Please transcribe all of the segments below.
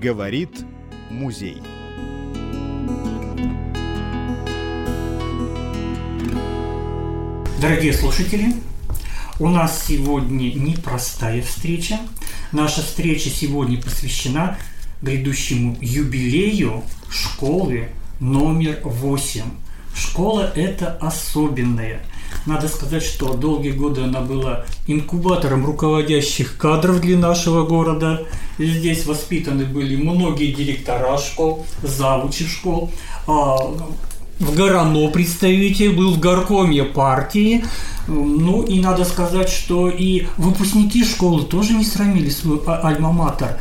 Говорит музей. Дорогие слушатели, у нас сегодня непростая встреча. Наша встреча сегодня посвящена грядущему юбилею школы номер 8. Школа это особенная. Надо сказать, что долгие годы она была инкубатором руководящих кадров для нашего города. И здесь воспитаны были многие директора школ, завучи школ. А, в Горано представитель был в горкоме партии. Ну и надо сказать, что и выпускники школы тоже не срамили свой а, альма-матер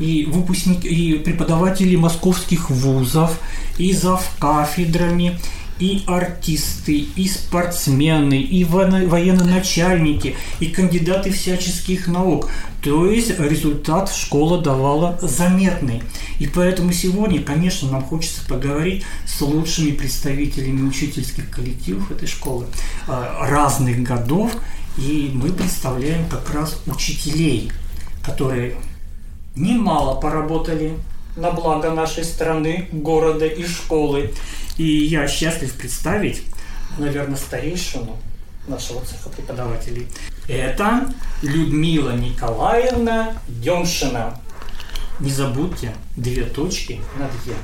и выпускники, и преподаватели московских вузов, и зав кафедрами, и артисты, и спортсмены, и военноначальники, и кандидаты всяческих наук. То есть результат школа давала заметный. И поэтому сегодня, конечно, нам хочется поговорить с лучшими представителями учительских коллективов этой школы а, разных годов. И мы представляем как раз учителей, которые немало поработали на благо нашей страны, города и школы. И я счастлив представить, наверное, старейшину нашего цеха преподавателей. Это Людмила Николаевна Демшина. Не забудьте две точки над «е».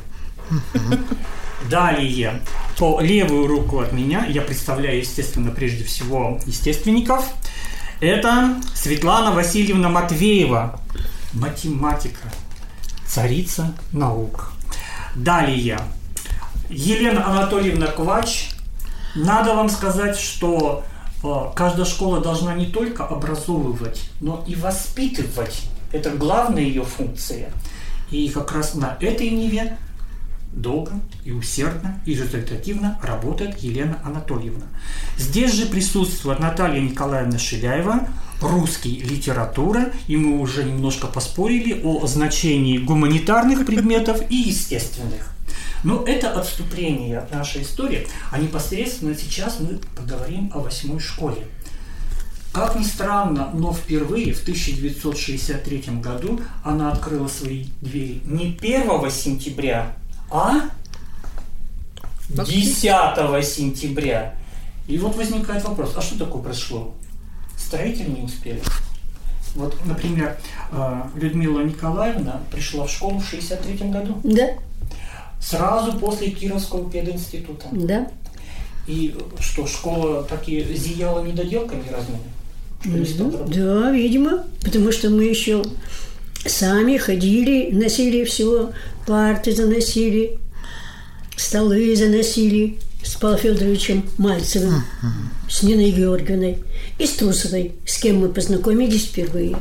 Далее, по левую руку от меня я представляю, естественно, прежде всего естественников. Это Светлана Васильевна Матвеева, математика, царица наук. Далее, Елена Анатольевна Квач, надо вам сказать, что э, каждая школа должна не только образовывать, но и воспитывать. Это главная ее функция. И как раз на этой ниве долго и усердно и результативно работает Елена Анатольевна. Здесь же присутствует Наталья Николаевна Шиляева, русский литература, и мы уже немножко поспорили о значении гуманитарных предметов и естественных. Но это отступление от нашей истории, а непосредственно сейчас мы поговорим о восьмой школе. Как ни странно, но впервые в 1963 году она открыла свои двери не 1 сентября, а 10 сентября. И вот возникает вопрос, а что такое произошло? Строители не успели. Вот, например, э, Людмила Николаевна пришла в школу в 63 году. Да. Сразу после Кировского пединститута. Да. И что, школа таки зияла недоделками разными? Ну, да, видимо, потому что мы еще сами ходили, носили все, парты заносили, столы заносили с Павлом Федоровичем Мальцевым, uh-huh. с Ниной Георгиевной и с Трусовой, с кем мы познакомились впервые.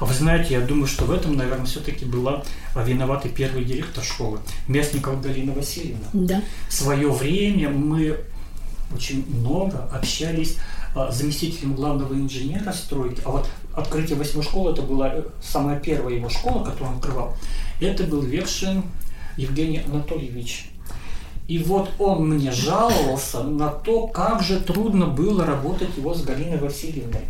А вы знаете, я думаю, что в этом, наверное, все-таки была виновата первый директор школы, Местникова Галина Васильевна. Да. В свое время мы очень много общались а, с заместителем главного инженера стройки. А вот открытие восьмой школы, это была э, самая первая его школа, которую он открывал. Это был Векшин Евгений Анатольевич. И вот он мне жаловался на то, как же трудно было работать его с Галиной Васильевной.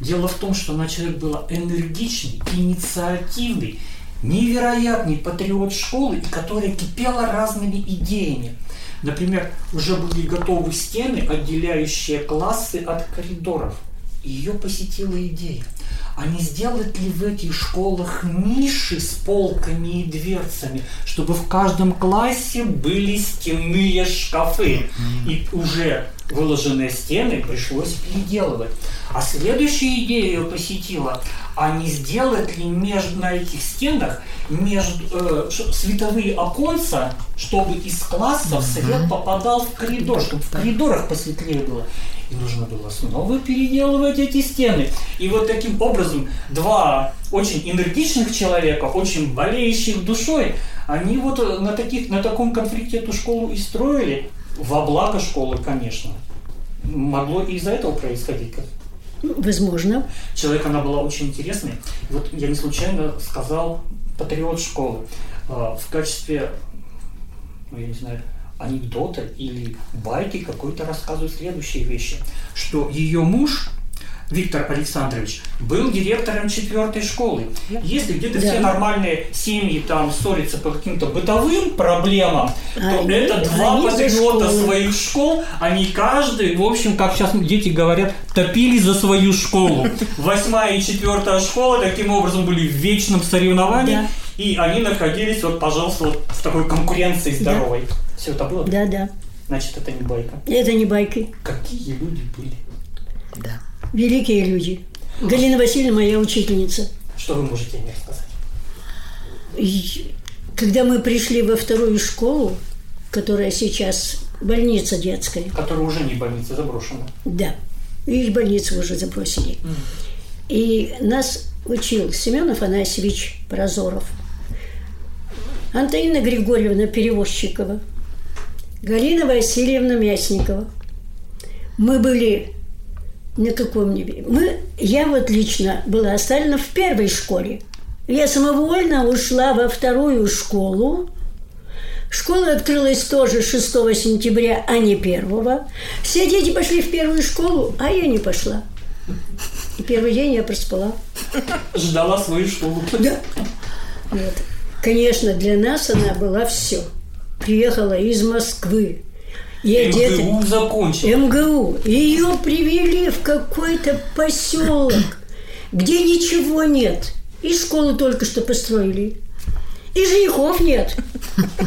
Дело в том, что она человек была энергичный, инициативный, невероятный патриот школы, и которая кипела разными идеями. Например, уже были готовы стены, отделяющие классы от коридоров. Ее посетила идея – а не сделать ли в этих школах ниши с полками и дверцами, чтобы в каждом классе были стенные шкафы, и уже выложенные стены пришлось переделывать. А следующая идея ее посетила, а не сделать ли между, на этих стенах между, э, световые оконца, чтобы из классов свет попадал в коридор, чтобы в коридорах посветлее было. И нужно было снова переделывать эти стены. И вот таким образом два очень энергичных человека, очень болеющих душой, они вот на, таких, на таком конфликте эту школу и строили. Во благо школы, конечно. Могло и из-за этого происходить. Возможно. Человек, она была очень интересной. Вот я не случайно сказал патриот школы. А, в качестве, ну, я не знаю, анекдота или байки какой-то рассказывают следующие вещи, что ее муж Виктор Александрович был директором четвертой школы. Если где-то Да. все нормальные семьи там ссорятся по каким-то бытовым проблемам, то Они- это два они патриота своих школ, они каждый, в общем, как сейчас дети говорят, топили за свою школу. Восьмая и четвертая школа таким образом были в вечном соревновании, Да. и они находились, вот, пожалуйста, вот в такой конкуренции здоровой. Все это было? Да, да. Значит, это не байка. Это не байки. Какие люди были? Да. Великие люди. Галина Васильевна моя учительница. Что вы можете мне рассказать? И когда мы пришли во вторую школу, которая сейчас больница детская, Которая уже не больница, заброшена. да, их больницу уже забросили. И нас учил Семен Афанасьевич Прозоров, Антонина Григорьевна Перевозчикова, Галина Васильевна Мясникова. Мы были на каком нибудь... Мы, я вот лично была оставлена в первой школе. Я самовольно ушла во вторую школу. Школа открылась тоже 6 сентября, а не 1. Все дети пошли в первую школу, а я не пошла. И первый день я проспала. Ждала свою школу. Да. Вот. Конечно, для нас она была все. Приехала из Москвы. Одета- МГУ закончил. МГУ. Ее привели в какой-то поселок, где ничего нет. И школу только что построили. И женихов нет.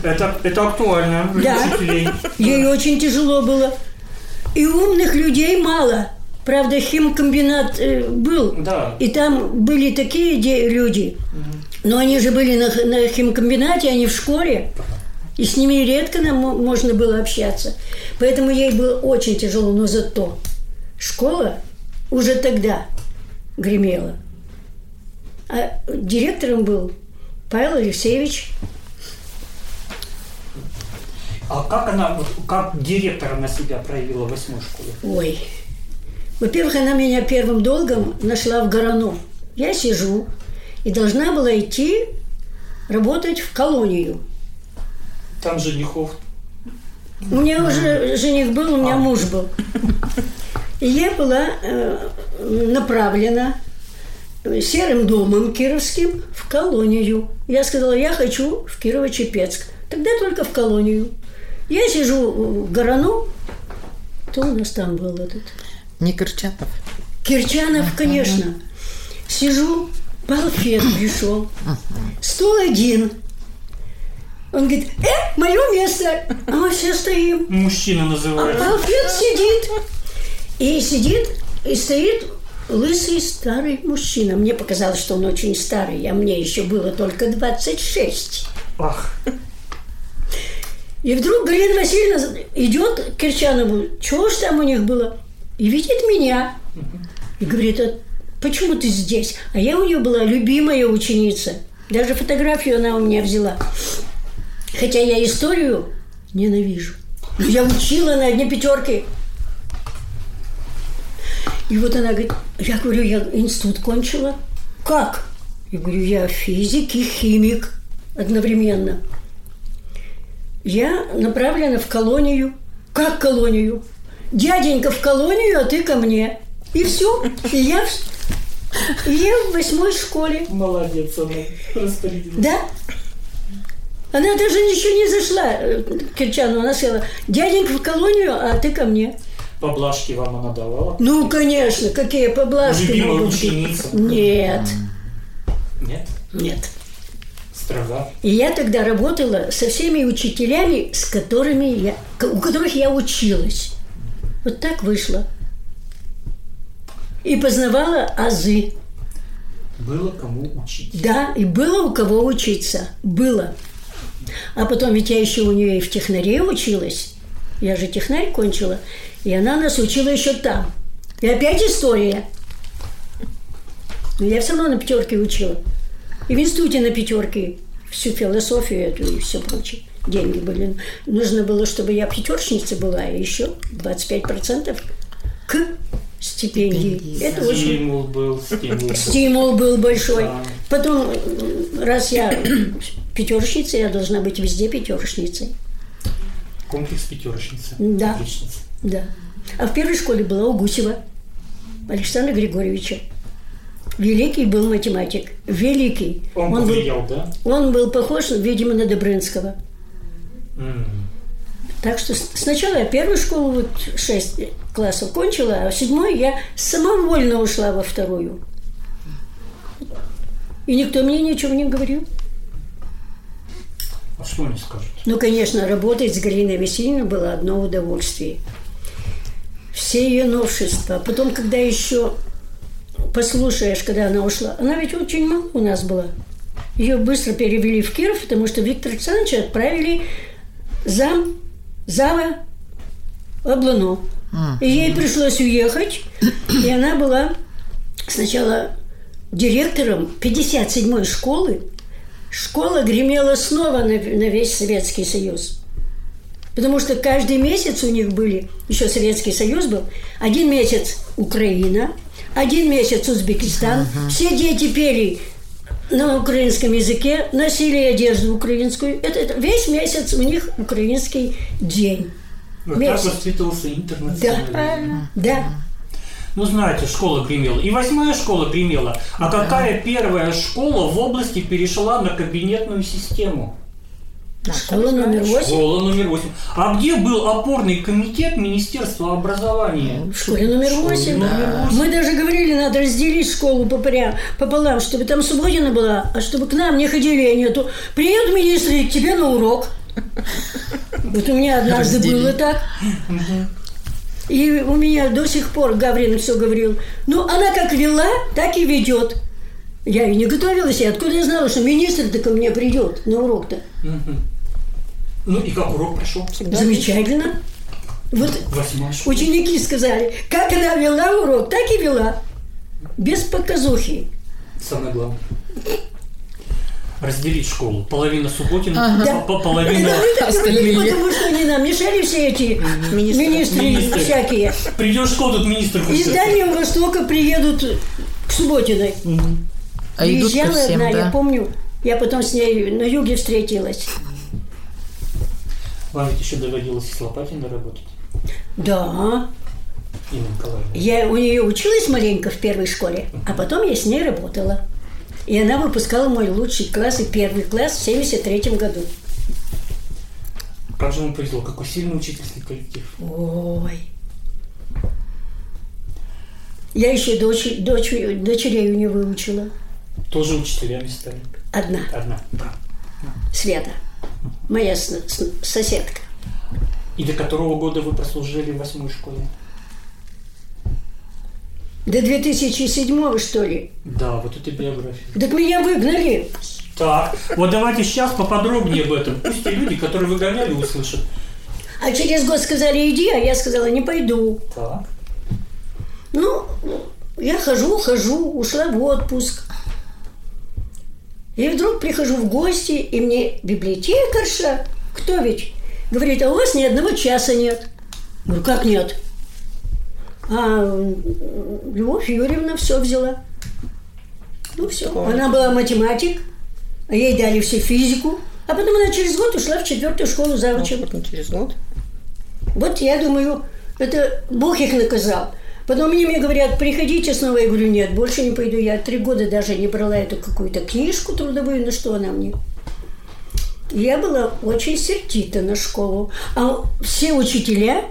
Это, это актуально для Да. учителей. Ей очень тяжело было. И умных людей мало. Правда, химкомбинат э, был. Да. И там были такие люди. Но они же были на, на химкомбинате, а не в школе. И с ними редко нам мо- можно было общаться. Поэтому ей было очень тяжело. Но зато школа уже тогда гремела. А директором был Павел Алексеевич А как она, как директор она себя проявила в восьмой школе? Ой. Во-первых, она меня первым долгом нашла в Горану. Я сижу и должна была идти работать в колонию. Там женихов. У меня уже жених был, у меня А. муж был. И я была э, направлена серым домом кировским в колонию. Я сказала, я хочу в Кирово-Чепецк. Тогда только в колонию. Я сижу в Горану, кто у нас там был этот? Не Кирчатов. Кирчанов, конечно. Сижу, Балфет пришел. Стол один. Он говорит, э, мое место. А мы все стоим. Мужчина А называется. Балфет сидит. И сидит, и стоит лысый старый мужчина. Мне показалось, что он очень старый, а мне еще было только 26. Ах, И вдруг Галина Васильевна идет к Кирчанову, чего ж там у них было, и видит меня. И говорит, а почему ты здесь? А я у нее была любимая ученица. Даже фотографию она у меня взяла. Хотя я историю ненавижу. Но я учила на одни пятерки. И вот она говорит, я говорю, я институт кончила. Как? Я говорю, я физик и химик одновременно. Я направлена в колонию. Как колонию? Дяденька в колонию, а ты ко мне. И все. И я, и я в восьмой школе. молодец она. Распорядилась. Да? Она даже еще не зашла э, к Кирчану. Она сказала, дяденька в колонию, а ты ко мне. Поблажки вам она давала? Ну, конечно, какие поблажки Любимая ученица. Нет, Нет? нет. Строга. И я тогда работала со всеми учителями, с которыми я, у которых я училась. Вот так вышло. И познавала азы. Было кому учить. Да, и было у кого учиться. Было. А потом ведь я еще у нее и в технаре училась. Я же технарь кончила. И она нас учила еще там. И опять история. Но я все равно на пятерке учила. И в институте на пятерке всю философию эту и все прочее. Деньги были. Нужно было, чтобы я пятерочница была, и еще 25% к стипендии. Стипендии, Это да. очень Стимул был, стимул был. Стимул был большой. Да. Потом, раз я пятерочница, я должна быть везде пятерочницей. Комплекс пятерочницы. Да. Отличница. Да. А в первой школе была у Гусева. Александра Григорьевича. Великий был математик. Великий. Он, был, повлиял, да? он был похож, видимо, на Добрынского. М. Так что сначала я первую школу, вот шесть классов кончила, а в седьмой я самовольно ушла во вторую. И никто мне ничего не говорил. А что они скажут? Ну, конечно, работать с Галиной Васильевной было одно удовольствие. Все ее новшества. Потом, когда еще послушаешь, когда она ушла, она ведь очень мало у нас была. Ее быстро перевели в Киров, потому что Виктор Александровича отправили зам, зава Облуно. И ей пришлось уехать, и она была сначала директором 57-й школы. Школа гремела снова на, на весь Советский Союз. Потому что каждый месяц у них были, еще Советский Союз был, один месяц Украина, один месяц Узбекистан. Все дети пели на украинском языке, носили одежду украинскую. Это, это весь месяц у них украинский день. Вот так Месяц. воспитывался Да, интернационализм. правильно. Да. Ну, знаете, школа гремела. И восьмая школа гремела. А какая первая школа в области перешла на кабинетную систему? Школа номер восемь. Школа номер восемь. А где был опорный комитет Министерства образования? В школе номер школе восемь. номер восемь. Мы даже говорили, надо разделить школу пополам, пополам, чтобы там Субботина была, а чтобы к нам не ходили они, а то приедут министры к тебе на урок. Вот у меня однажды Разделить. было так. И у меня до сих пор Гаврин все говорил. Ну, она как вела, так и ведет. Я и не готовилась, и откуда я знала, что министр-то ко мне придет на урок-то? Ну и как урок прошел? Замечательно. Вот. Ученики сказали, как она вела урок, так и вела. Без показухи. Самое главное. Разделить школу. Половина Субботина, Да. по- половина... Остальные. Потому что они нам мешали все эти министры, Министры. всякие. Придешь в школу, тут министр Из. Дальнего Востока приедут к Субботиной. А идут ко Приезжала всем, одна, я да? помню, я потом с ней на юге встретилась. Вам ведь еще доводилось с Лопатиной работать, Да, Инна Николаевна. я у нее училась маленько в первой школе, а потом я с ней работала. И она выпускала мой лучший класс и первый класс в 73 году. Как же вам повезло, какой сильный учительский коллектив. Ой. Я еще дочь, дочь, дочерей у нее выучила. Тоже учителями стали. Одна, Одна. Да. Света, моя соседка. И до которого года вы прослужили в восьмой школе? До 2007 что ли? Да, вот это биография. Так меня выгнали. Так, вот давайте сейчас поподробнее об этом. Пусть и люди, которые выгоняли, услышат. А через год сказали, иди, а я сказала, не пойду. Так. Ну, я хожу, хожу, ушла в отпуск. И вдруг прихожу в гости, и мне библиотекарша, кто ведь, говорит, а у вас ни одного часа нет. Говорю, как нет? А Любовь Юрьевна все взяла. Ну все. Она была математик, а ей дали все физику. А потом она через год ушла в четвертую школу завучем. Потом через год. Вот я думаю, это Бог их наказал. Потом они мне говорят, приходите снова. Я говорю, нет, больше не пойду. Я три года даже не брала эту какую-то книжку трудовую, на что она мне. Я была очень сердита на школу. А все учителя,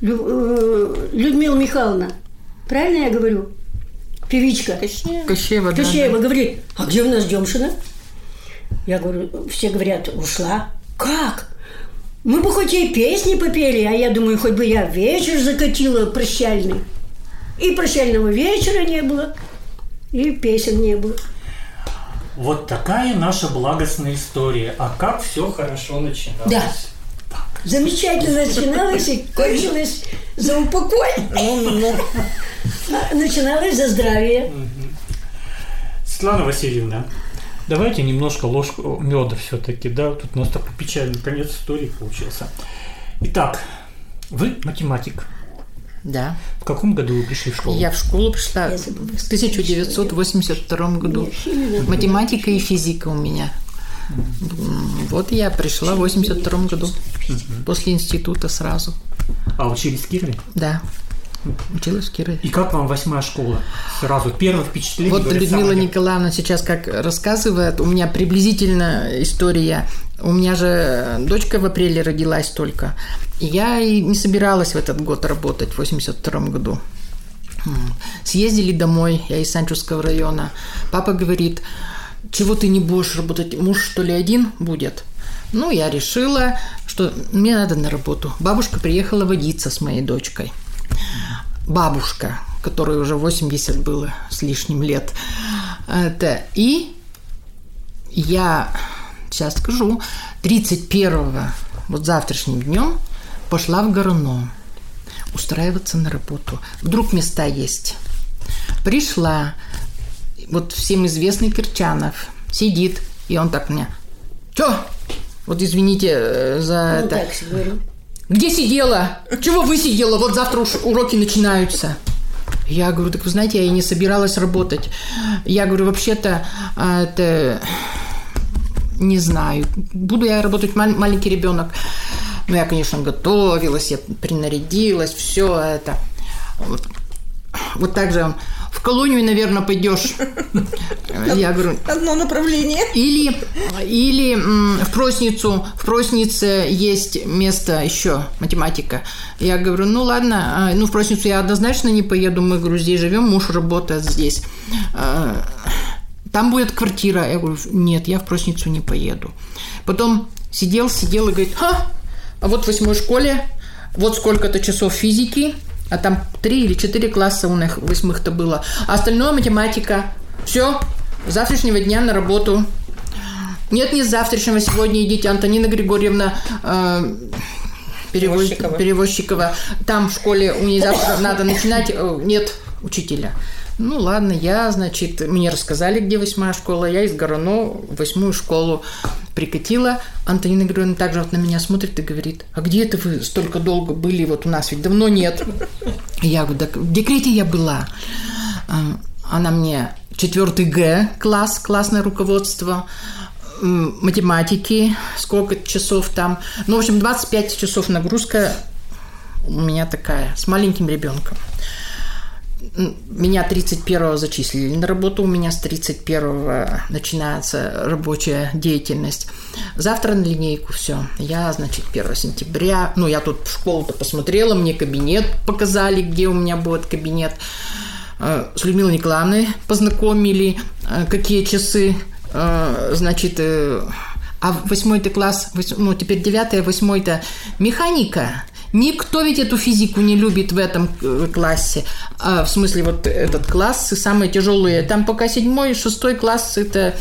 Лю- э, Людмила Михайловна, правильно я говорю? Певичка. Кощеева, да. Кощеева говорит, а где у нас Демшина? Я говорю, все говорят, ушла. Как? Мы бы хоть ей песни попели, а я думаю, хоть бы я вечер закатила прощальный. И прощального вечера не было, и песен не было. Вот такая наша благостная история. А как все хорошо начиналось. Да. Замечательно начиналось и кончилось за упокой. А Начиналось за здравие. Светлана Васильевна, давайте немножко ложку меда все-таки, да, тут у нас такой печальный конец истории получился. Итак, вы математик. Да. В каком году вы пришли в школу? Я в школу пришла в 1982 году. Математика и физика у меня. Вот я пришла в 82 году. После института сразу. А учились в Кирове? Да. Училась в Кирове. И как вам восьмая школа? Сразу первое впечатление. Вот говорят, Людмила самое- Николаевна сейчас как рассказывает, у меня приблизительно история. У меня же дочка в апреле родилась только. И я и не собиралась в этот год работать, в 82 году. Съездили домой, я из Санчурского района. Папа говорит, чего ты не будешь работать, муж что ли один будет? Ну, я решила, что мне надо на работу. Бабушка приехала водиться с моей дочкой. Бабушка, которой уже 80 было с лишним лет. Это, и я, сейчас скажу, 31 вот завтрашним днем пошла в Горно устраиваться на работу. Вдруг места есть. Пришла, вот всем известный Кирчанов сидит, и он так мне, чё? Вот извините э, за Ну, это. так. Где сидела? Чего вы сидела? Вот завтра уж уроки начинаются. Я говорю, так вы знаете, я и не собиралась работать. Я говорю, вообще-то, а, это не знаю. Буду я работать мал- маленький ребенок. Ну, я, конечно, готовилась, я принарядилась, все это. Вот, вот так же он. Колонию, наверное, пойдешь. Я говорю, Одно направление. или, или в Просницу, в Проснице есть место еще, математика. Я говорю, ну ладно, а, ну в Просницу я однозначно не поеду, мы, говорю, здесь живем, муж работает здесь. А, Там будет квартира. Я говорю, нет, я в Просницу не поеду. Потом сидел, сидел и говорит, а вот в восьмой школе, вот сколько-то часов физики, а там три или четыре класса у них восьмых-то было, а остальное математика. Все, с завтрашнего дня на работу. Нет, не с завтрашнего, сегодня идите, Антонина Григорьевна э, перевоз- Перевозчикова. Перевозчикова. Там в школе у нее завтра надо начинать, э, нет учителя. Ну ладно, я, значит, мне рассказали, где восьмая школа, я из Горано восьмую школу прикатила. Антонина Григорьевна также вот на меня смотрит и говорит, а где это вы столько долго были, вот у нас ведь давно нет. Я говорю, так в декрете я была. А, Она мне четвертый Г класс, классное руководство, математики, сколько часов там. Ну, в общем, 25 часов нагрузка у меня такая, с маленьким ребенком. Меня 31-го зачислили на работу, у меня с 31-го начинается рабочая деятельность. Завтра на линейку все. Я, значит, 1 сентября, ну, я тут в школу-то посмотрела, мне кабинет показали, где у меня будет кабинет. Э, С Людмилой Николаевной познакомили, э, какие часы, э, значит, а восьмой-то класс, ну, теперь девятый, а восьмой-то механика. Никто ведь эту физику не любит в этом э, классе. А, в смысле, вот этот класс, и самые тяжелые. Там пока седьмой, шестой класс это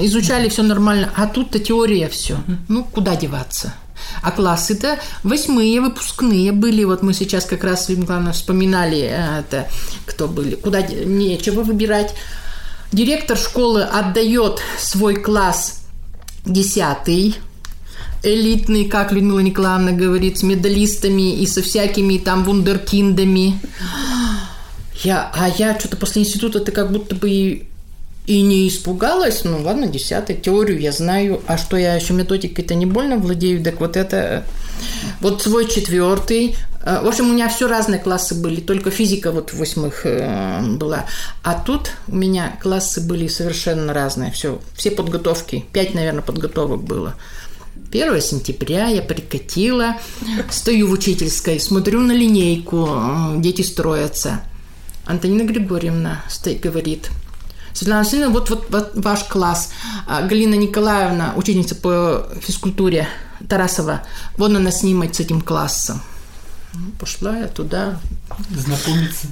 изучали все нормально. А тут-то теория все. Ну, куда деваться? А классы-то восьмые, выпускные были. Вот мы сейчас как раз, Николаевна, вспоминали, э, это, кто были. Куда нечего выбирать. Директор школы отдает свой класс десятый, элитный, как Людмила Николаевна говорит, с медалистами и со всякими там вундеркиндами. Я, а я что-то после института-то как будто бы и, и не испугалась. Ну ладно, десятый, теорию я знаю. А что я еще методикой-то не больно владею, так вот это... Вот свой четвертый. Э, В общем, у меня все разные классы были, только физика вот в восьмых э, была. А тут у меня классы были совершенно разные. Все, все подготовки. Пять, наверное, подготовок было. 1 сентября я прикатила, стою в учительской, смотрю на линейку, дети строятся. Антонина Григорьевна стоит, говорит, Светлана Васильевна, вот, вот, вот ваш класс. А Галина Николаевна, ученица по физкультуре Тарасова, вон она снимает с этим классом. Пошла я туда, Знакомиться.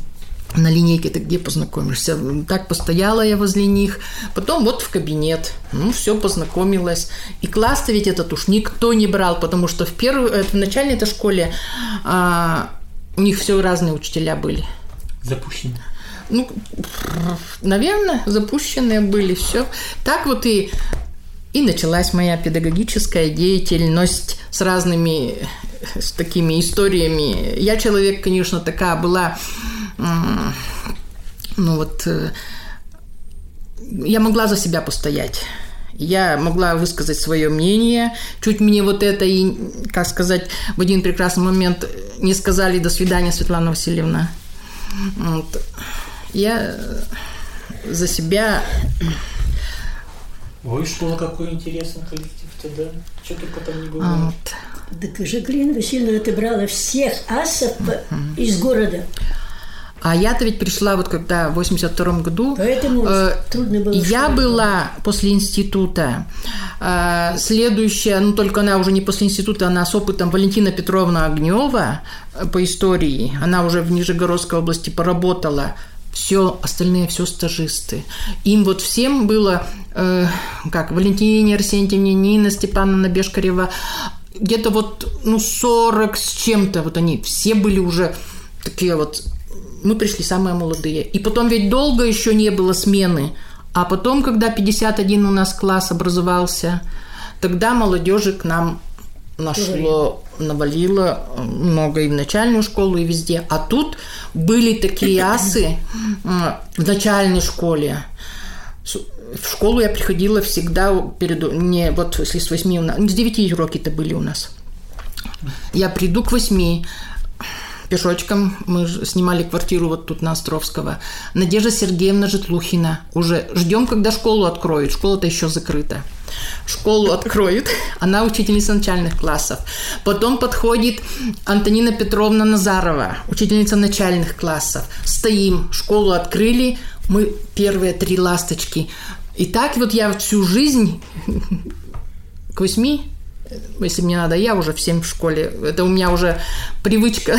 На линейке ты где познакомишься? Так постояла я возле них. Потом вот в кабинет. Ну, все, познакомилась. И класс-то ведь этот уж никто не брал, потому что в первой, э, в начальной этой школе а, у них все разные учителя были. Запущено. Ну, наверное, запущенные были, все. Так вот и, и началась моя педагогическая деятельность с разными, с такими историями. Я человек, конечно, такая была, ну вот, э, я могла за себя постоять. Я могла высказать свое мнение. Чуть мне вот это и, как сказать, в один прекрасный момент не сказали «до свидания, Светлана Васильевна». Вот. Я за себя Ой, школа какой интересный коллектив-то, да? Что только там не бывает. вот, Так Жаклин Васильевна отобрала всех асов по- из города. А я-то ведь пришла вот когда в 82 году. Поэтому э, трудно было. Я школе. была после института. э, Следующая, ну только она уже не после института, она с опытом Валентина Петровна Огнева э, по истории. Она уже в Нижегородской области поработала. Все, остальные все стажисты. Им вот всем было, э, как Валентине Арсентьевне, Нина Степановна Бешкарева, где-то вот, ну, 40 с чем-то, вот они все были уже такие вот мы пришли самые молодые. И потом ведь долго еще не было смены. А потом, когда 51 у нас класс образовался, тогда молодежи к нам нашло, навалило много и в начальную школу, и везде. А тут были такие асы в начальной школе. В школу я приходила всегда перед... Не, вот если с 8 у нас... С 9 уроки-то были у нас. Я приду к 8, пешочком. Мы снимали квартиру вот тут на Островского. Надежда Сергеевна Житлухина. Уже ждем, когда школу откроют. Школа-то еще закрыта. Школу откроют. Она учительница начальных классов. Потом подходит Антонина Петровна Назарова, учительница начальных классов. Стоим, школу открыли. Мы первые три ласточки. И так вот я всю жизнь к восьми если мне надо, я уже в 7 в школе. Это у меня уже привычка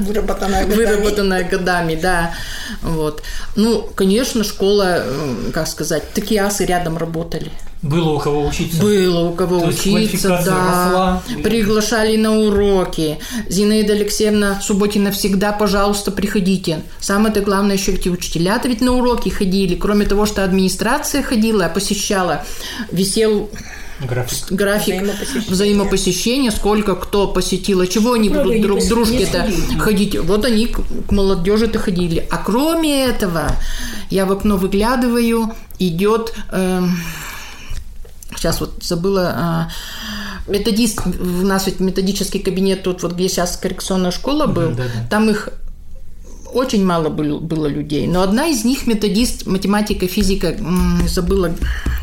Выработанная годами. выработанная годами, да. Вот. Ну, конечно, школа, э, как сказать, такие асы рядом работали. Было у кого учиться. Было у кого То учиться, да. росла. Приглашали на уроки. Зинаида Алексеевна Субботина всегда, пожалуйста, приходите. Самое-то главное, еще ведь и учителя-то ведь на уроки ходили. Кроме того, что администрация ходила, посещала, висел График. график Взаимопосещения. взаимопосещения, сколько кто посетил, а чего они Правда, будут друг к дружке-то ходить. Вот они к к молодежи-то ходили. А кроме этого, я в окно выглядываю, идет... эм, сейчас вот забыла... а, методист, у нас ведь методический кабинет тут, вот где сейчас коррекционная школа был, да, да. там их очень мало было, было людей, но одна из них методист, математика, физика, забыла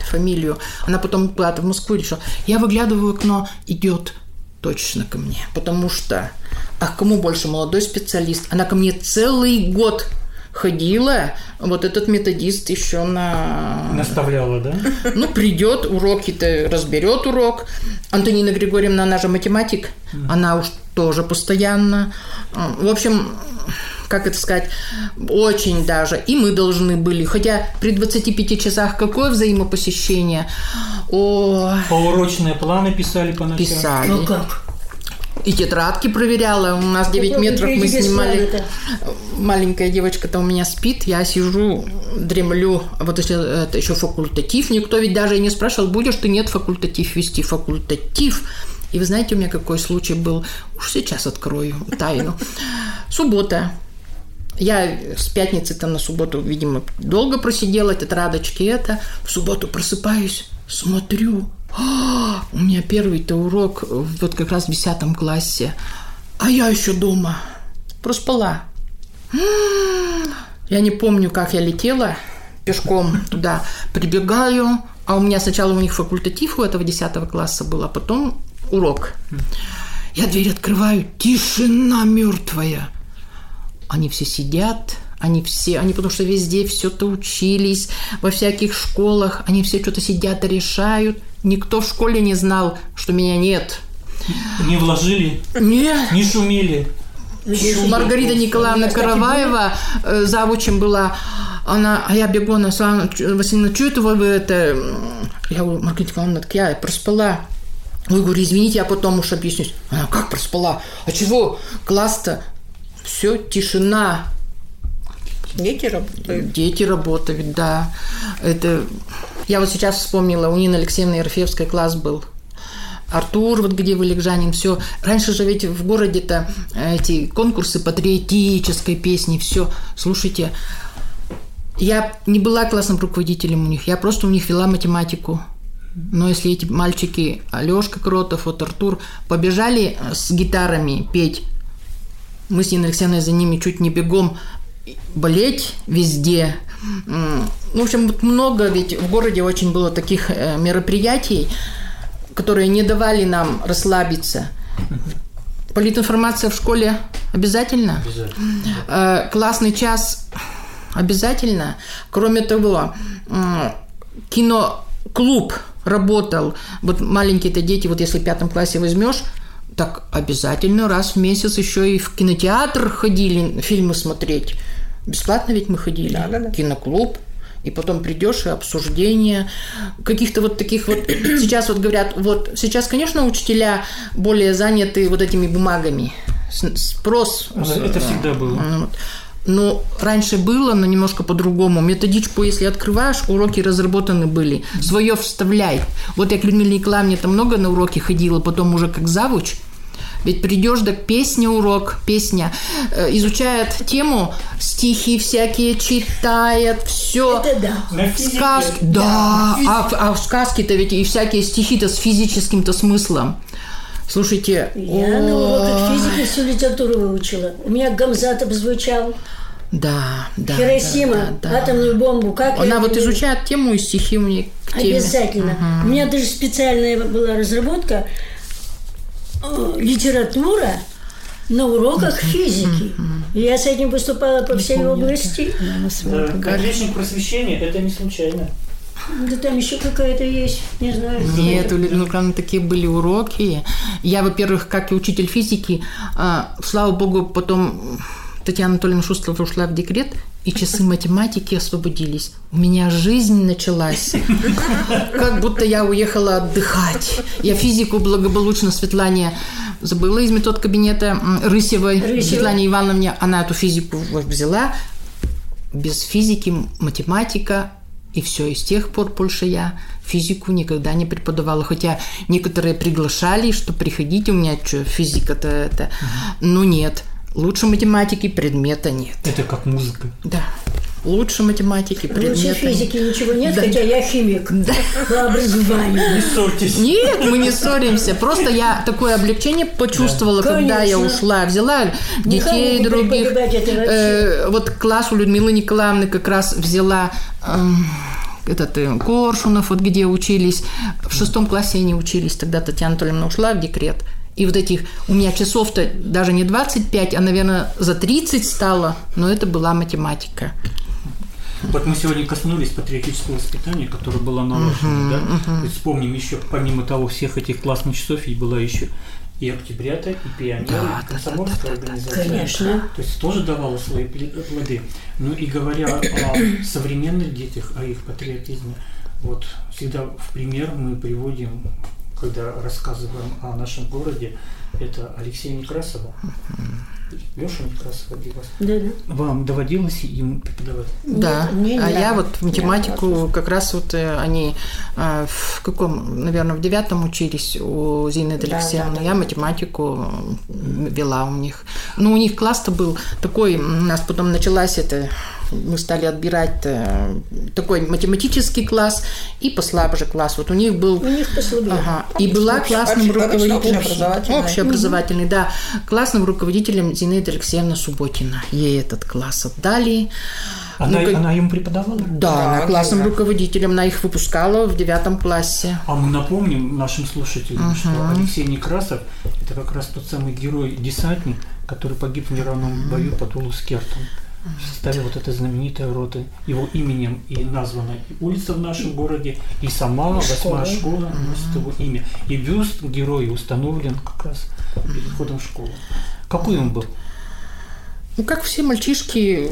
фамилию, она потом куда-то в Москву решила. Я выглядываю в окно, идет точно ко мне, потому что, а кому больше молодой специалист? Она ко мне целый год ходила, вот этот методист еще на Наставляла, да? ну, придет, уроки-то разберет урок. Антонина Григорьевна, она же математик, она уж тоже постоянно. В общем, как это сказать, очень даже. И мы должны были, хотя при 25 часах какое взаимопосещение? О, Поурочные планы писали по ночам. писали. Ну как? И тетрадки проверяла. У нас 9 Попробуй метров мы снимали. Маленькая девочка-то у меня спит, я сижу, дремлю. А Вот если это еще факультатив, никто ведь даже и не спрашивал, будешь ты нет факультатив вести, факультатив. И вы знаете, у меня какой случай был? Уж сейчас открою тайну. Суббота. Я с пятницы-то на субботу, видимо, долго просидела, тетрадочки это. В субботу просыпаюсь, смотрю. «А, у меня первый-то урок вот как раз в 10 классе. А я еще дома. Проспала. Я не помню, как я летела пешком туда. Прибегаю, а у меня сначала у них факультатив у этого 10 класса был, а потом урок. Я дверь открываю, тишина мертвая. Они все сидят, они все, они потому что везде все-то учились, во всяких школах, они все что-то сидят и решают. Никто в школе не знал, что меня нет. Не вложили, Нет, не шумели. Маргарита Николаевна кстати, Караваева э, завучем была. Она, а я бегу, она, «Светлана Васильевна, что это вы это? Я говорю, Маргарита Николаевна, так я проспала. Ой, говорю, извините, я потом уж объяснюсь. Она, как проспала? А чего? Класс-то все, тишина. Дети работают. Дети работают, да. Это... Я вот сейчас вспомнила, у Нины Алексеевны Ерфевской класс был. Артур, вот где Валикжанин, все. Раньше же ведь в городе-то эти конкурсы патриотической песни, все. Слушайте, я не была классным руководителем у них, я просто у них вела математику. Но если эти мальчики, Алёшка Кротов, вот Артур, побежали с гитарами петь, мы с Ниной Алексеевной за ними чуть не бегом болеть везде. Ну, в общем, много, ведь в городе очень было таких э, мероприятий, которые не давали нам расслабиться. Политинформация в школе обязательно? Э, Классный час обязательно. Кроме того, киноклуб работал. Вот маленькие-то дети, вот если в пятом классе возьмешь, так обязательно раз в месяц еще и в кинотеатр ходили фильмы смотреть. Бесплатно ведь мы ходили. Да-да-да. Киноклуб. И потом придешь и обсуждение каких-то вот таких вот... Сейчас вот говорят, вот сейчас, конечно, учителя более заняты вот этими бумагами. Спрос. Это всегда было. Вот. Ну, раньше было, но немножко по-другому. Методичку, если открываешь, уроки разработаны были. Свое вставляй. Вот я к Людмиле Николаевне там много на уроки ходила, потом уже как завуч. Ведь придешь, так песня урок, песня, э, изучает тему, стихи всякие читает, все. Это да. Сказки, да, а, в- а в сказки-то ведь и всякие стихи-то с физическим-то смыслом. Слушайте, Я на уроках физики всю литературу выучила. У меня Гамзатов звучал. да, да, Хиросима, да, да, да. атомную бомбу. Как Она вот люблю. изучает тему и стихи у нее к теме. Обязательно. У меня даже специальная была разработка литература на уроках физики. Я с этим выступала по всей области. Да, Отличник просвещения – это не случайно. Да там еще какая-то есть, не знаю. Нет, у Людмилы Николаевны такие были уроки. Я, во-первых, как и учитель физики, а, слава богу, потом Татьяна Анатольевна Шустлова ушла в декрет, и часы математики освободились. У меня жизнь началась. Как будто я уехала отдыхать. Я физику благополучно Светлане забыла из метод кабинета Рысевой. Рысева. Светлане Ивановне. Она эту физику взяла. Без физики математика и все. И с тех пор больше я физику никогда не преподавала. Хотя некоторые приглашали, что приходите, у меня что, физика-то это. Ну нет, лучше математики предмета нет. Это как музыка. Да, лучше математики предмета Лучше нет. физики ничего нет, Да. хотя я химик по образованию. Не ссорьтесь. Нет, мы не ссоримся. Просто я такое облегчение почувствовала, когда я ушла. Взяла детей других. преподавать это вообще. Э, вот класс у Людмилы Николаевны как раз взяла эм, этот э, Коршунов, вот где учились. В шестом классе они учились. Тогда Татьяна Анатольевна ушла в декрет. И вот этих, у меня часов-то даже не 25, а, наверное, за 30 стало, но это была математика. Вот мы сегодня коснулись патриотического воспитания, которое было наложено, да? И вспомним еще, помимо того, всех этих классных часов, и была еще и октябрята, и пионеры, и комсомольская организация. Конечно. То есть тоже давала свои плоды. Ну и говоря о современных детях, о их патриотизме, вот всегда в пример мы приводим, когда рассказываем о нашем городе, это Алексея Некрасова. Леша Некрасова где вас? Да, да. Вам доводилось ему преподавать? Да, мне а не я вот математику как раз вот э, они э, в каком, наверное, в девятом учились у Зины Да, Алексеевны. да, да. Я математику вела у них. Ну, у них класс-то был такой, у нас потом началась это мы стали отбирать э, такой математический класс и послабже класс. Вот у них был У них послабее. Ага. И была классным общ- руководителем. общеобразовательный. Общеобразовательный, да. Классным руководителем Зинаида Алексеевна Субботина. Ей этот класс отдали. Она, Ну, как- она ему преподавала? Да, Да, она классным да. руководителем, она их выпускала в девятом классе. А мы напомним нашим слушателям, что Алексей Некрасов – это как раз тот самый герой-десантник, который погиб в неравном бою под Улускертом. Составе вот этой знаменитой роты. Его именем и названа и улица в нашем городе, и сама восьмая школа носит его имя. И бюст героя установлен как раз перед входом в школу. Какой он был? Ну, как все мальчишки.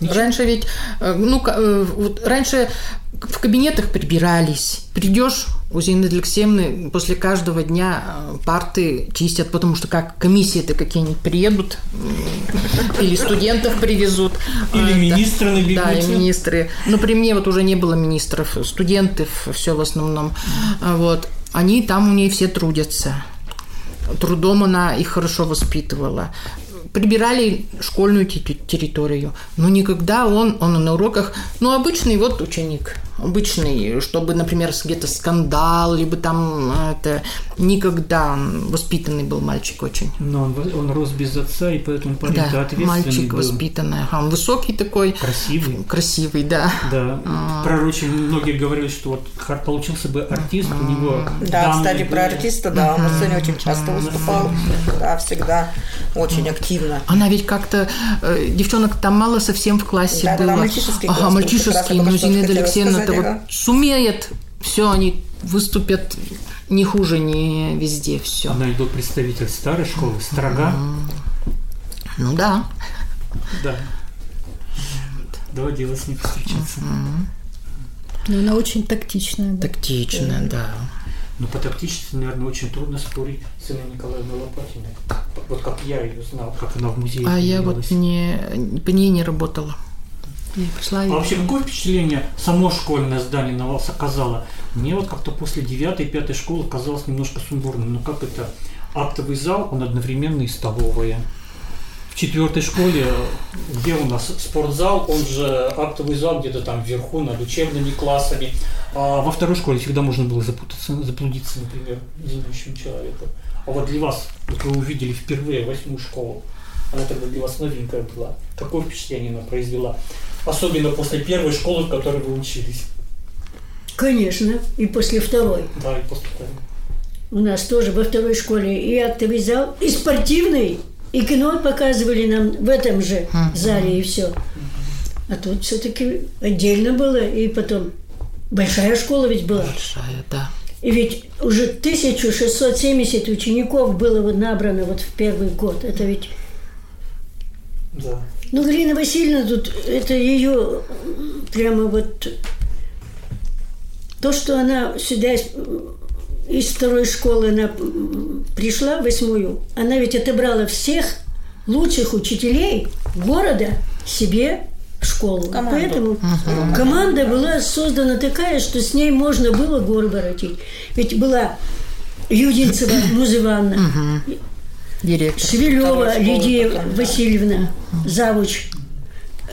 Раньше ведь, э, ну, э, вот раньше в кабинетах прибирались. Придешь у Зины Алексеевны после каждого дня э, парты чистят, потому что как комиссии-то какие-нибудь приедут или студентов привезут. Или министры набегутся. Да, и министры. Но при мне вот уже не было министров, студентов все в основном. Вот. Они там у ней все трудятся. Трудом она их хорошо воспитывала. Прибирали школьную те- те- территорию. Но никогда он, он на уроках, ну, обычный вот ученик. Обычный, чтобы, например, где-то скандал, либо там э, это никогда воспитанный был мальчик очень. Но он, он рос без отца, и поэтому парень Да, ответственный мальчик был. воспитанный. Ага, он высокий такой, Красивый. красивый, да. Да. А. Про очень многие говорили, что вот получился бы артист, у него Да, кстати, про были. артиста, да, он на сцене очень часто выступал. Да, всегда очень активно. Она ведь как-то э, девчонок там мало совсем в классе Да, было. да, мальчишеский класс Ага, мальчишеский. я Ну, Зинаида хотела Сказать, вот сумеет, все, они выступят не хуже, не везде, все. Она был представитель старой школы, строга. Ну да. Да. Доводилось с ней встречаться. Но она очень тактичная. да. Тактично, да. Но по тактичности, наверное, очень трудно спорить с Инной Николаевной Лопатиной. Вот как я ее знал, как она в музее А я появилась. вот не, по ней не работала. Я пришла и... А вообще, какое впечатление само школьное здание на вас оказало? Мне вот как-то после девятой, пятой школы казалось немножко сумбурным. Ну как это? Актовый зал, он одновременно и столовая. В четвертой школе, где у нас спортзал, он же актовый зал где-то там вверху над учебными классами. А во второй школе всегда можно было запутаться, заблудиться, например, идущему человеку. А вот для вас, вот вы увидели впервые восьмую школу, она тогда для вас новенькая была. Какое впечатление она произвела? Особенно после первой школы, в которой вы учились. Конечно, и после второй. Да, и после второй. У нас тоже во второй школе и актовый зал, и спортивный, и кино показывали нам в этом же зале, и все. А тут все-таки отдельно было, и потом большая школа ведь была. Большая, да. И ведь уже 1670 учеников было вот набрано вот в первый год. Это ведь... Да. Ну, Галина Васильевна тут, это ее прямо вот... То, что она сюда из, второй школы она пришла, восьмую, она ведь отобрала всех лучших учителей города себе в школу. Команду. Поэтому команда была создана такая, что с ней можно было горы воротить. Ведь была Юдинцева Муза Ивановна, Директор. Шевелева Лидия потом, да. Васильевна, завуч.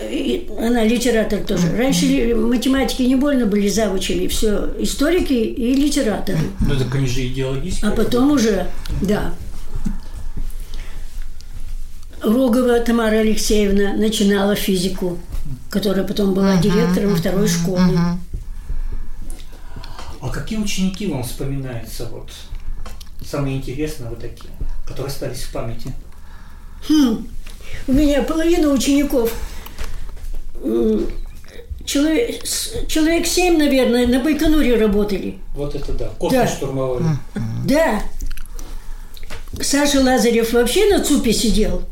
И она литератор тоже. Раньше математики не больно были завучами, все историки и литераторы. Ну, так они же идеологические. А потом уже, да. Рогова Тамара Алексеевна начинала физику, которая потом была директором второй школы. А какие ученики вам вспоминаются вот самые интересные вот такие, которые остались в памяти? У меня половина учеников, человек, человек семь, наверное, на Байконуре работали. Вот это да, космос Да. штурмовали. Да. Саша Лазарев вообще на ЦУПе сидел.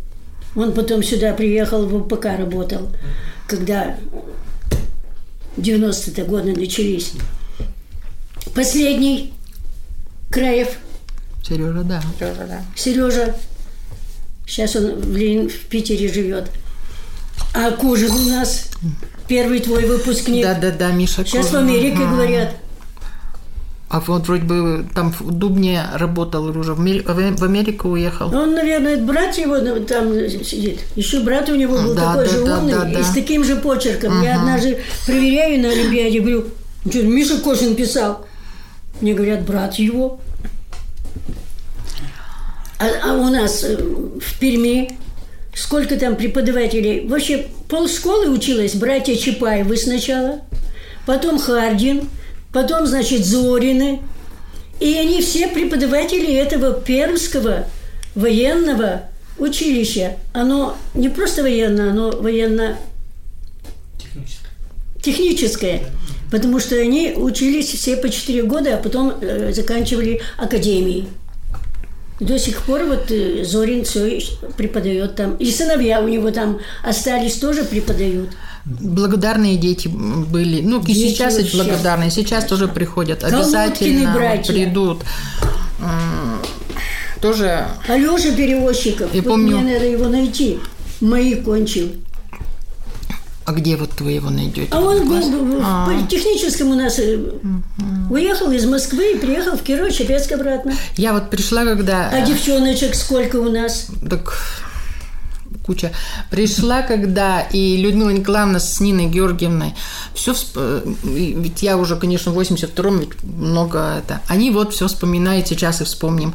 Он потом сюда приехал, в УПК работал, когда 90-е годы начались. Последний Краев Сережа, да. Серёжа, да. Сережа. Сейчас он в, Ленин- в Питере живет. А Кужин у нас первый твой выпускник. Да, да, да, Миша. Сейчас в Кожин. Америке Ага. говорят. А вот вроде бы там в Дубне работал уже в Мери- в Америку уехал. Он, наверное, брат его ну, там сидит. Еще брат у него был Да, такой да, же да, умный да, да. и с таким же почерком. Я однажды проверяю на Олимпиаде, говорю, «Ну что, Миша Кошин писал. Мне говорят, брат его. А, а у нас э, в Перми сколько там преподавателей? Вообще полшколы училась братья Чапаевы сначала, потом Хардин, потом, значит, Зорины. И они все преподаватели этого Пермского военного училища. Оно не просто военное, оно военно Технически. техническое, потому что они учились все по 4 года, а потом э, заканчивали академии. До сих пор вот э, Зорин все преподает там. И сыновья у него там остались, тоже преподают. Благодарные дети были. Ну, и Дети сейчас ведь вообще. благодарные. Сейчас тоже приходят. Колодкины Обязательно братья. придут. Тоже Алеша Перевозчиков, Я вот помню. мне надо его найти. Мои кончил. А где вот вы его найдете? А он был в А. политехническом у нас. э, Уехал из Москвы и приехал в Кирово-Чепецк обратно. Я вот пришла, когда... А девчоночек сколько у нас? Так куча. Пришла когда, и Людмила Николаевна с Ниной Георгиевной, все, ведь я уже, конечно, в 82-м, ведь много это, они вот все вспоминают сейчас и вспомним.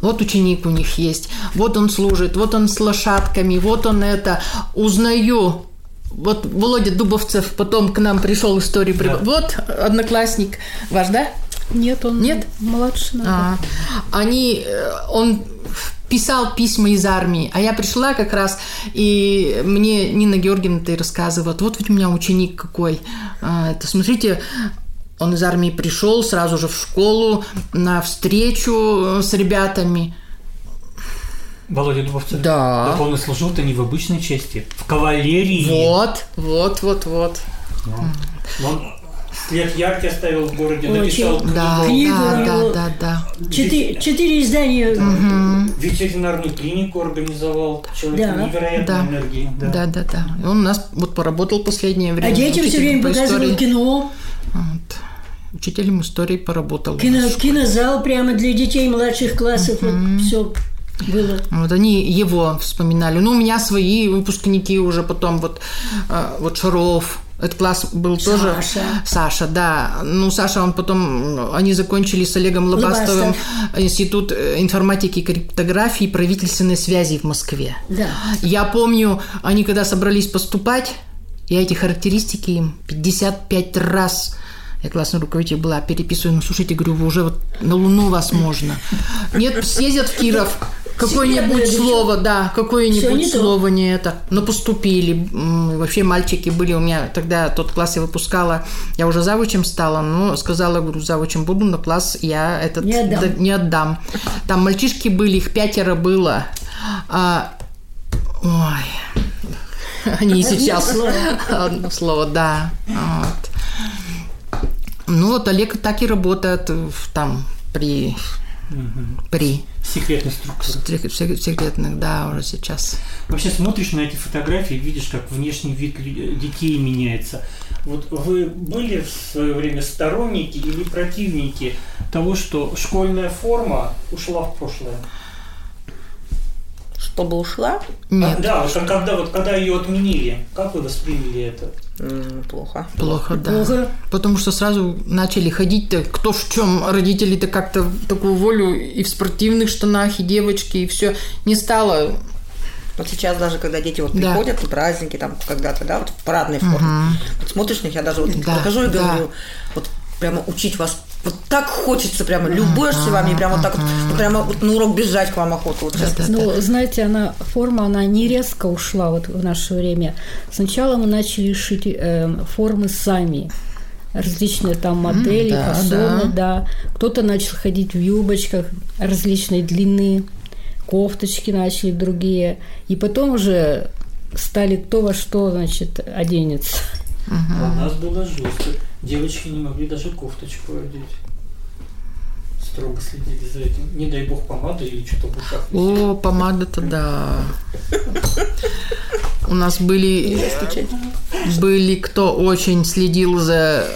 Вот ученик у них есть, вот он служит, вот он с лошадками, вот он это, узнаю, вот Володя Дубовцев потом к нам пришел историю. Да. Вот одноклассник ваш, да? Нет, он Нет? младше. А, они, э, он писал письма из армии, а я пришла как раз, и мне Нина Георгиевна ты рассказывает, вот ведь у меня ученик какой, а, это смотрите, он из армии пришел сразу же в школу на встречу с ребятами. Володя Дубовцев? Да. Так он и служил-то не в обычной части, в кавалерии. Вот, вот, вот, вот. Ну, он след яркий оставил в городе, Очень. написал книгу. Да, Книгу да, да, да, да. Четыре, четыре издания. Ветеринарную клинику организовал. Человек Да. невероятной Да. энергии. Да. Да, да, да. И он у нас вот поработал последнее время. А детям все время по показывал истории. кино. Вот. Учителем истории поработал. Кино, кинозал прямо для детей младших классов. Вот все было. Вот они его вспоминали. Ну, у меня свои выпускники уже потом, вот, э, вот Шаров, этот класс был тоже... Саша. Саша, да. Ну, Саша, он потом... Они закончили с Олегом Лобастовым Лобастов. Институт э, информатики и криптографии и правительственной связи в Москве. Да. Я помню, они когда собрались поступать, я эти характеристики им 55 раз я классный руководитель была, переписываю, ну, слушайте, говорю, вы уже вот на Луну вас можно. Нет, съездят в Киров, какое-нибудь слово, да, какое-нибудь слово не это. Но поступили. Вообще мальчики были у меня, тогда тот класс я выпускала, я уже завучем стала, но сказала, говорю, завучем буду, но класс я этот Не отдам. да, не отдам. Там мальчишки были, их пятеро было. А, ой, они и сейчас. слово. Одно слово, да. Вот. Ну, вот Олег так и работает там при при Секретной структуры. сек- сек- секретных, да, уже сейчас. Вообще смотришь на эти фотографии, видишь, как внешний вид детей меняется. Вот вы были в свое время сторонники или противники того, что школьная форма ушла в прошлое? Чтобы ушла, Нет, Да, вот когда, вот, когда ее отменили, как вы восприняли это? плохо. плохо, да. Плохо. Потому что сразу начали ходить-то, кто в чем, родители-то как-то такую волю и в спортивных штанах, и девочки, и все. Не стало Вот сейчас даже, когда дети вот Да. приходят на праздники, там когда-то, да, вот в парадной форме, вот смотришь на них, я даже вот Да, прохожу и да. говорю, вот прямо учить вас, вот так хочется прямо, любуешься вами, прямо вот так вот, прямо вот на урок бежать к вам охота. Вот сейчас Да, Ну, знаете, она форма, она не резко ушла вот в наше время. Сначала мы начали шить э, формы сами. Различные там модели, да, фасоны, да. Кто-то начал ходить в юбочках различной длины, кофточки начали другие. И потом уже стали кто во что, значит, оденется. А у нас было жестко. Девочки не могли даже кофточку одеть. Строго следили за этим. Не дай бог помада или что-то в ушах. О, помада-то да. У нас были, были, кто очень следил за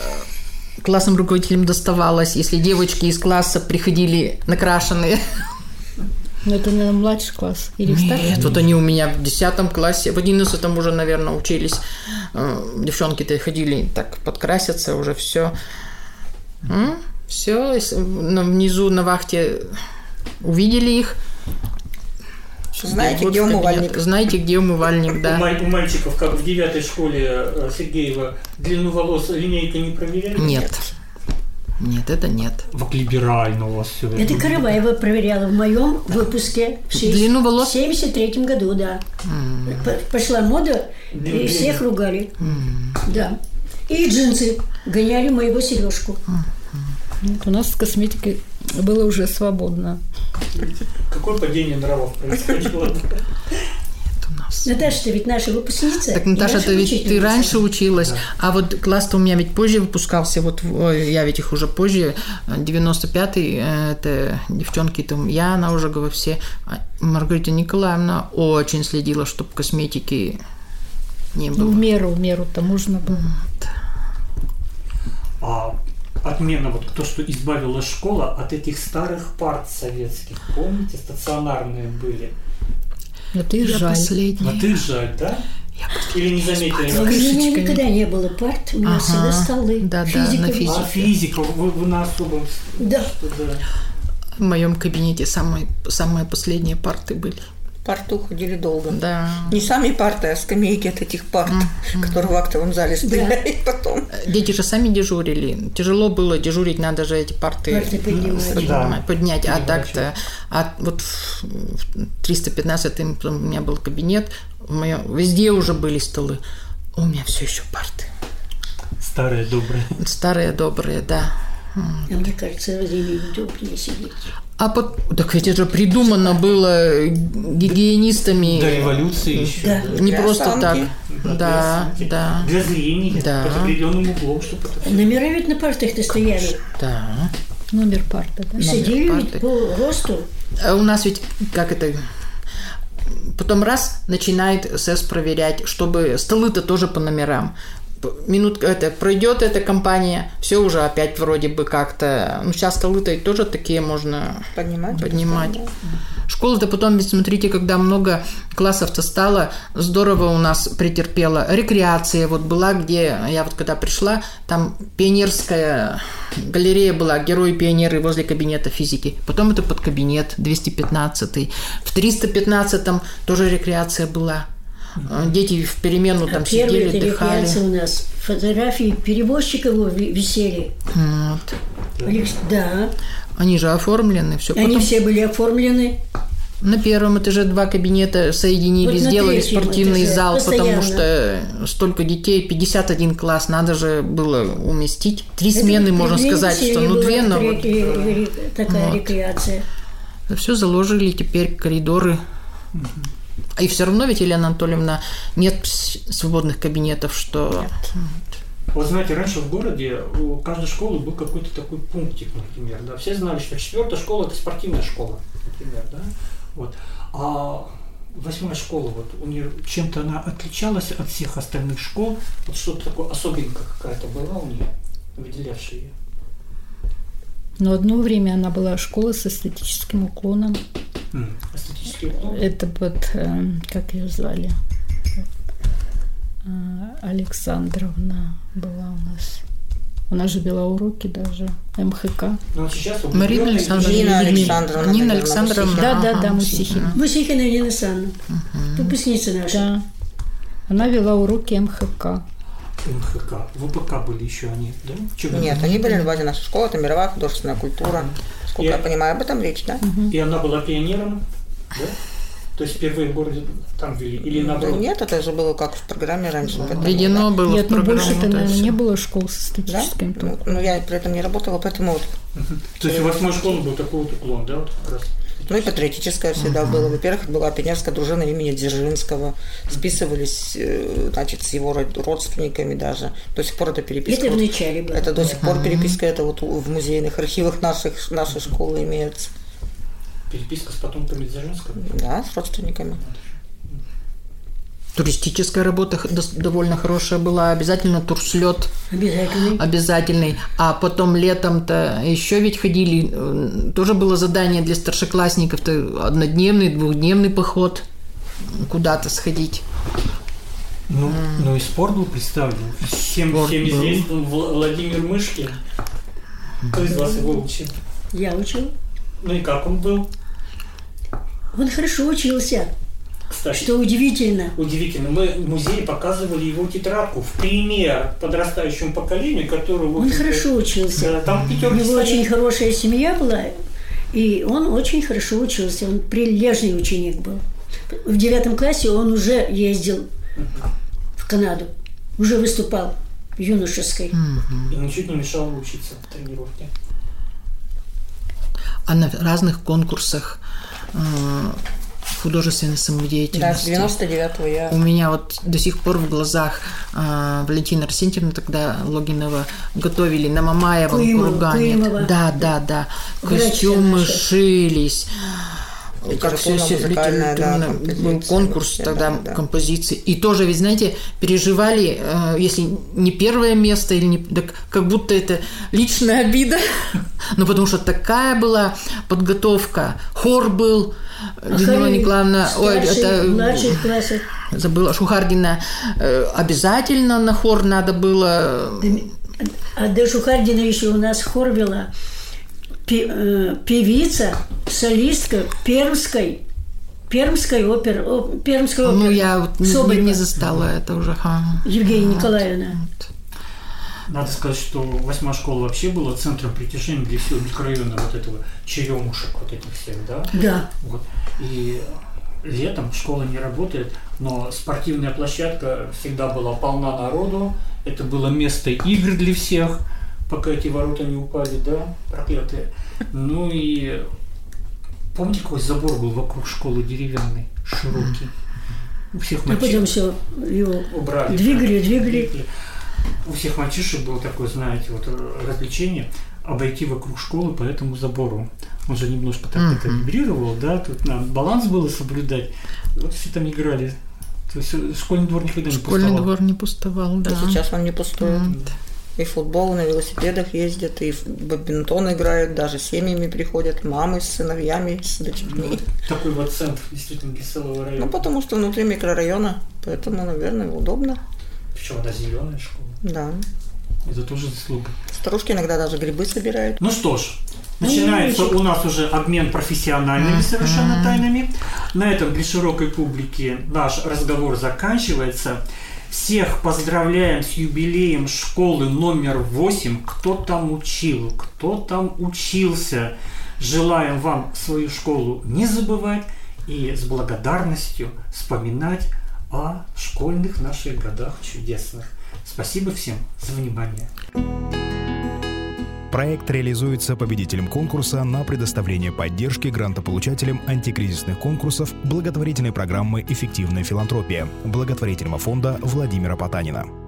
классным руководителем доставалось, если девочки из класса приходили накрашенные. Но это, наверное, младший класс или старший? Нет, вот они у меня в 10 классе, в 11 уже, наверное, учились. Э, Девчонки-то ходили так подкрасятся, уже все. Все, внизу на вахте увидели их. Знаете, Вот где умывальник? Знаете, где умывальник, да. у мальчиков, как в девятой школе э, Сергеева, длину волос линейкой не проверяли? Нет. Нет, это нет. Вот либерально у вас все. Это Караваева проверяла в моем выпуске в шесть- Длину волос? в 73 году, да. П- Пошла мода, Длину. и всех ругали. Да. И джинсы гоняли моего сережку. Нет, у нас с косметикой было уже свободно. Какое падение нравов происходило? Нас. Наташа, ты ведь наша выпускница. Так, Наташа, ты ведь ты раньше училась, а вот класс-то у меня ведь позже выпускался, вот ой, я ведь их уже позже, 95-й, э, это девчонки там, Яна уже говорю, все, А Маргарита Николаевна очень следила, чтобы косметики не Ну, было. в меру, в меру-то можно было. А отмена, вот то, что избавила школа от этих старых парт советских, помните, стационарные были? Это и Я жаль. последняя. А ты жаль, да? Или не заметили? У меня никогда не было парт, у меня Ага. всегда столы. Да, да, Физика на была. физике. А физика, вы, вы на особом... Да. что, да. В моем кабинете самые, самые последние парты были. Парту ходили долго. Да. Не сами парты, а скамейки от этих парт, которые в актовом зале стояли потом. Дети же сами дежурили. Тяжело было дежурить, надо же эти парты, поднимать. э, поднимать, поднять. А Переворачивать. так-то, а вот в в 315 м у меня был кабинет, в моем, везде уже были столы. У меня все еще парты. Старые добрые. Старые, добрые, да. А мне кажется, время удобнее сидеть. А под... Так ведь это же придумано было гигиенистами. До революции еще. Да. Не Для просто так. осанки. Да, да, Для зрения, Да. под определенным углом, чтобы это Номера ведь на партах-то стояли. да. Номер парта, да? Сидели парты. ведь по росту. А у нас ведь, как это, потом раз начинает СЭС проверять, чтобы столы-то тоже по номерам. П- Минут это пройдет эта компания, все уже опять вроде бы как-то. Ну, сейчас столы-то тоже такие можно Поднимать. поднимать. Школа-то потом, ведь смотрите, когда много классов-то стало, здорово у нас претерпела. Рекреация вот была, где я вот когда пришла, там пионерская галерея была, герои-пионеры возле кабинета физики. Потом это под кабинет 215 В 315-м тоже рекреация была. Дети в перемену там а первая сидели, эта отдыхали. рекреация у нас. Фотографии перевозчиков висели. Вот. Алекс- Да. Они же оформлены, все. Они все были оформлены. На первом этаже два кабинета соединили, Вот сделали спортивный этаже, зал, потому постоянно. что столько детей, 51 класс, надо же было уместить. Три Это смены, можно сказать, что ну две, но вот такая Вот. рекреация. все заложили теперь коридоры. И все равно ведь, Елена Анатольевна, нет свободных кабинетов, что... Вот знаете, раньше в городе у каждой школы был какой-то такой пунктик, например, да. Все знали, что четвертая школа это спортивная школа, например, да. Вот. А восьмая школа, вот у нее чем-то она отличалась от всех остальных школ, вот что-то такое особенькое какая-то была у нее, выделявшая ее. Но одно время она была школа с эстетическим уклоном. М, Эстетический уклон. Это вот, э, как ее звали? Э, Александровна была у нас. Она же вела уроки даже, МХК. Сейчас Марина Александровна Нина Александровна, Нина Александровна. Да, да, да, Мусихина. Мусихина. Елена Санна. Выпускница наша. Да. Она вела уроки МХК. МХК. ВПК были еще они, да? Чего Нет, они были на базе нашей школы, это мировая художественная культура. Сколько Я- я понимаю, об этом речь, да? И она была пионером, да? То есть впервые в городе там ввели? Или Да наоборот? Нет, это же было как в программе раньше. Введено было Нет, в ну программу. больше-то, да, наверное, всё. не было школ с да? эстетическим Ну, ну, я при этом не работала, поэтому вот. То есть у восьмой школы был такой вот уклон, да, вот как раз? Ну и патриотическое всегда было. Во-первых, была пионерская дружина имени Дзержинского. Списывались, э, значит, с его род- родственниками даже. До сих пор это переписка. Это в Вот начале было. Это до сих пор переписка, это вот в музейных архивах наших, нашей школы имеется. Переписка с потомками Дзержинского? Да, с родственниками. Туристическая работа довольно хорошая была, обязательно турслет Обязательно. обязательный. А потом летом-то еще ведь ходили, э, тоже было задание для старшеклассников-то однодневный, двухдневный поход куда-то сходить. Ну, ну и спорт был представлен. Всем, Спорт всем был. известен Вла- Владимир Мышкин. Кто из вас его учил? Я учил. Ну и как он был? Он хорошо учился. Кстати, Что удивительно. удивительно, мы в музее показывали его тетрадку в пример подрастающему поколению, которое... в Он хорошо учился. Да, там У пятерки него стоят. очень хорошая семья была, и он очень хорошо учился. Он прилежный ученик был. В девятом классе он уже ездил в Канаду, уже выступал в юношеской. И ничуть не мешало учиться в тренировке. А на разных конкурсах художественной Да, с самодеятельности. 99-го я... У меня вот до сих пор в глазах э, Валентина Арсентьевна тогда Логинова готовили на Мамаевом Куимова, кургане. Да, да, да. Костюмы наша. Шились. как все, Литературно-музыкальная, да, был конкурс вообще, тогда да, да. композиции. И тоже, ведь знаете, переживали, э, если не первое место, или не, так как будто это личная обида. Ну, потому что такая была подготовка. Хор был, Людмила Хоры Николаевна, ой, это забыла, Шухардина, э, обязательно на хор надо было. А до Шухардина еще у нас хор вела э, певица, солистка Пермской, Пермской оперы, о, Пермской оперы. Ну, я вот не, не застала это уже. ага. Евгения Николаевна. Надо сказать, что восьмая школа вообще была центром притяжения для всего микрорайона вот этого черемушек вот этих всех, да? Да. Вот. И летом школа не работает, но спортивная площадка всегда была полна народу. Это было место игр для всех, пока эти ворота не упали, да, проклятые. Ну и помните, какой забор был вокруг школы деревянный, широкий? У всех А потом мальчишек все его убрали. двигали, двигали. У всех мальчишек было такое, знаете, вот развлечение обойти вокруг школы по этому забору. Он же немножко так это вибрировал, да, тут надо баланс было соблюдать. Вот все там играли. То есть э, школьный двор никогда не Школьный пустовал. двор не пустовал, да. И сейчас он не пустует. М. И в футбол, и на велосипедах ездят, и в бадминтон играют, даже семьями приходят, мамы с сыновьями, с Ну, дочерьми. вот такой вот центр действительно веселого Ну, района. потому что внутри микрорайона, поэтому, наверное, удобно. Причем она зеленая школа. Да. Это тоже заслуга. Старушки иногда даже грибы собирают. Ну что ж, начинается у нас уже обмен профессиональными совершенно тайнами. На этом для широкой публики наш разговор заканчивается. Всех поздравляем с юбилеем школы номер 8. Кто там учил, кто там учился. Желаем вам свою школу не забывать и с благодарностью вспоминать о школьных наших годах чудесных. Спасибо всем за внимание. Проект реализуется победителем конкурса на предоставление поддержки грантополучателям антикризисных конкурсов благотворительной программы «Эффективная филантропия» благотворительного фонда Владимира Потанина.